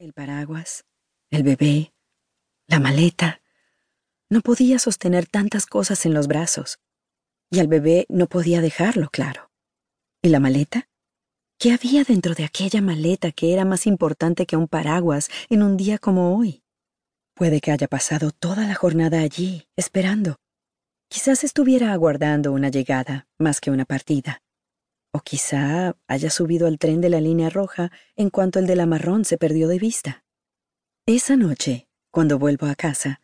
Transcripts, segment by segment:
El paraguas, el bebé, la maleta. No podía sostener tantas cosas en los brazos. Y al bebé no podía dejarlo, claro. ¿Y la maleta? ¿Qué había dentro de aquella maleta que era más importante que un paraguas en un día como hoy? Puede que haya pasado toda la jornada allí, esperando. Quizás estuviera aguardando una llegada más que una partida. O quizá haya subido al tren de la línea roja en cuanto el de la marrón se perdió de vista. Esa noche, cuando vuelvo a casa,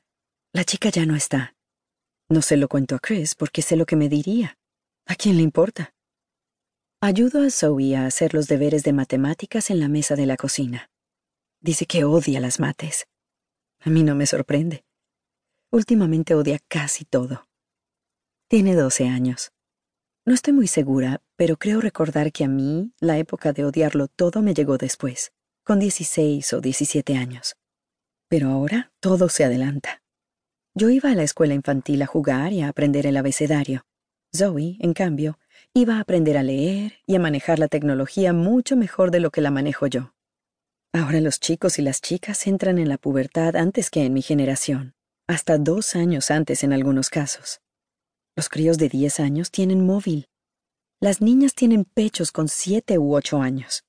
la chica ya no está. No se lo cuento a Chris porque sé lo que me diría. ¿A quién le importa? Ayudo a Zoe a hacer los deberes de matemáticas en la mesa de la cocina. Dice que odia las mates. A mí no me sorprende. Últimamente odia casi todo. Tiene 12 años. No estoy muy segura, pero creo recordar que a mí la época de odiarlo todo me llegó después, con 16 o 17 años. Pero ahora todo se adelanta. Yo iba a la escuela infantil a jugar y a aprender el abecedario. Zoe, en cambio, iba a aprender a leer y a manejar la tecnología mucho mejor de lo que la manejo yo. Ahora los chicos y las chicas entran en la pubertad antes que en mi generación, hasta dos años antes en algunos casos. Los críos de 10 años tienen móvil. Las niñas tienen pechos con 7 u 8 años.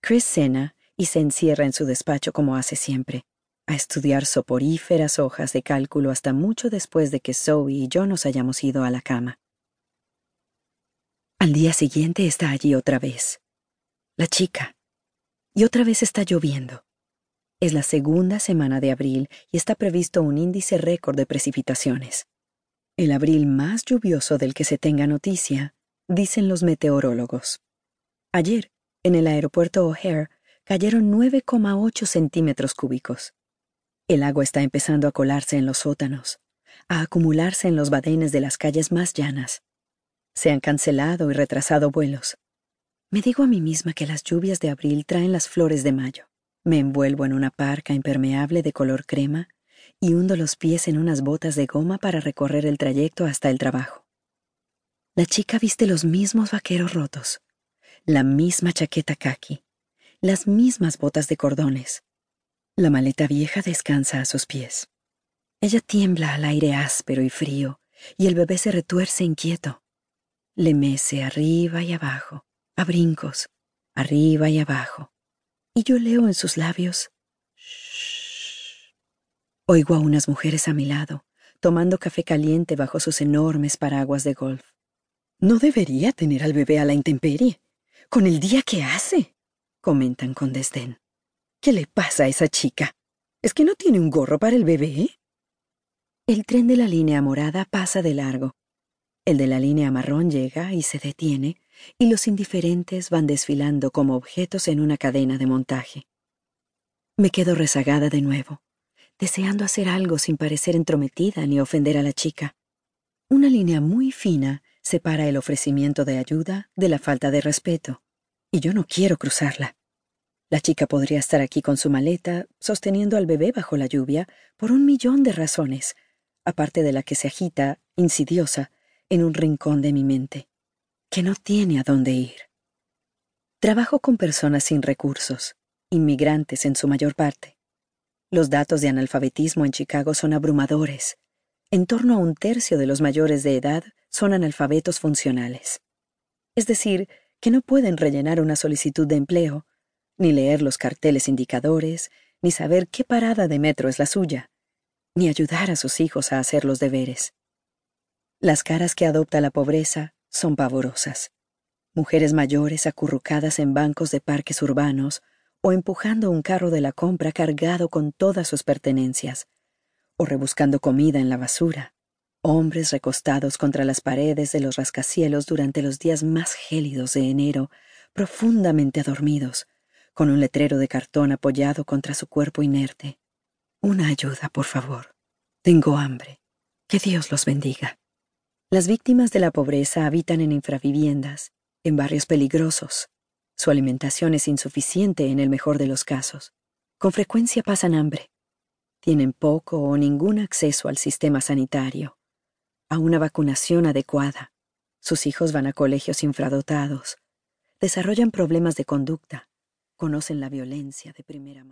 Chris cena y se encierra en su despacho como hace siempre, a estudiar soporíferas hojas de cálculo hasta mucho después de que Zoe y yo nos hayamos ido a la cama. Al día siguiente está allí otra vez. La chica. Y otra vez está lloviendo. Es la segunda semana de abril y está previsto un índice récord de precipitaciones. El abril más lluvioso del que se tenga noticia, dicen los meteorólogos. Ayer, en el aeropuerto O'Hare, cayeron 9,8 centímetros cúbicos. El agua está empezando a colarse en los sótanos, a acumularse en los badenes de las calles más llanas. Se han cancelado y retrasado vuelos. Me digo a mí misma que las lluvias de abril traen las flores de mayo. Me envuelvo en una parca impermeable de color crema y hundo los pies en unas botas de goma para recorrer el trayecto hasta el trabajo. La chica viste los mismos vaqueros rotos, la misma chaqueta khaki, las mismas botas de cordones. La maleta vieja descansa a sus pies. Ella tiembla al aire áspero y frío, y el bebé se retuerce inquieto. Le mece arriba y abajo, a brincos, arriba y abajo. Y yo leo en sus labios Oigo a unas mujeres a mi lado, tomando café caliente bajo sus enormes paraguas de golf. No debería tener al bebé a la intemperie, con el día que hace, comentan con desdén. ¿Qué le pasa a esa chica? ¿Es que no tiene un gorro para el bebé? El tren de la línea morada pasa de largo. El de la línea marrón llega y se detiene, y los indiferentes van desfilando como objetos en una cadena de montaje. Me quedo rezagada de nuevo deseando hacer algo sin parecer entrometida ni ofender a la chica. Una línea muy fina separa el ofrecimiento de ayuda de la falta de respeto, y yo no quiero cruzarla. La chica podría estar aquí con su maleta, sosteniendo al bebé bajo la lluvia, por un millón de razones, aparte de la que se agita, insidiosa, en un rincón de mi mente, que no tiene a dónde ir. Trabajo con personas sin recursos, inmigrantes en su mayor parte. Los datos de analfabetismo en Chicago son abrumadores. En torno a un tercio de los mayores de edad son analfabetos funcionales. Es decir, que no pueden rellenar una solicitud de empleo, ni leer los carteles indicadores, ni saber qué parada de metro es la suya, ni ayudar a sus hijos a hacer los deberes. Las caras que adopta la pobreza son pavorosas. Mujeres mayores acurrucadas en bancos de parques urbanos, o empujando un carro de la compra cargado con todas sus pertenencias, o rebuscando comida en la basura, hombres recostados contra las paredes de los rascacielos durante los días más gélidos de enero, profundamente dormidos, con un letrero de cartón apoyado contra su cuerpo inerte. Una ayuda, por favor. Tengo hambre. Que Dios los bendiga. Las víctimas de la pobreza habitan en infraviviendas, en barrios peligrosos, su alimentación es insuficiente en el mejor de los casos. Con frecuencia pasan hambre. Tienen poco o ningún acceso al sistema sanitario, a una vacunación adecuada. Sus hijos van a colegios infradotados. Desarrollan problemas de conducta, conocen la violencia de primera mano.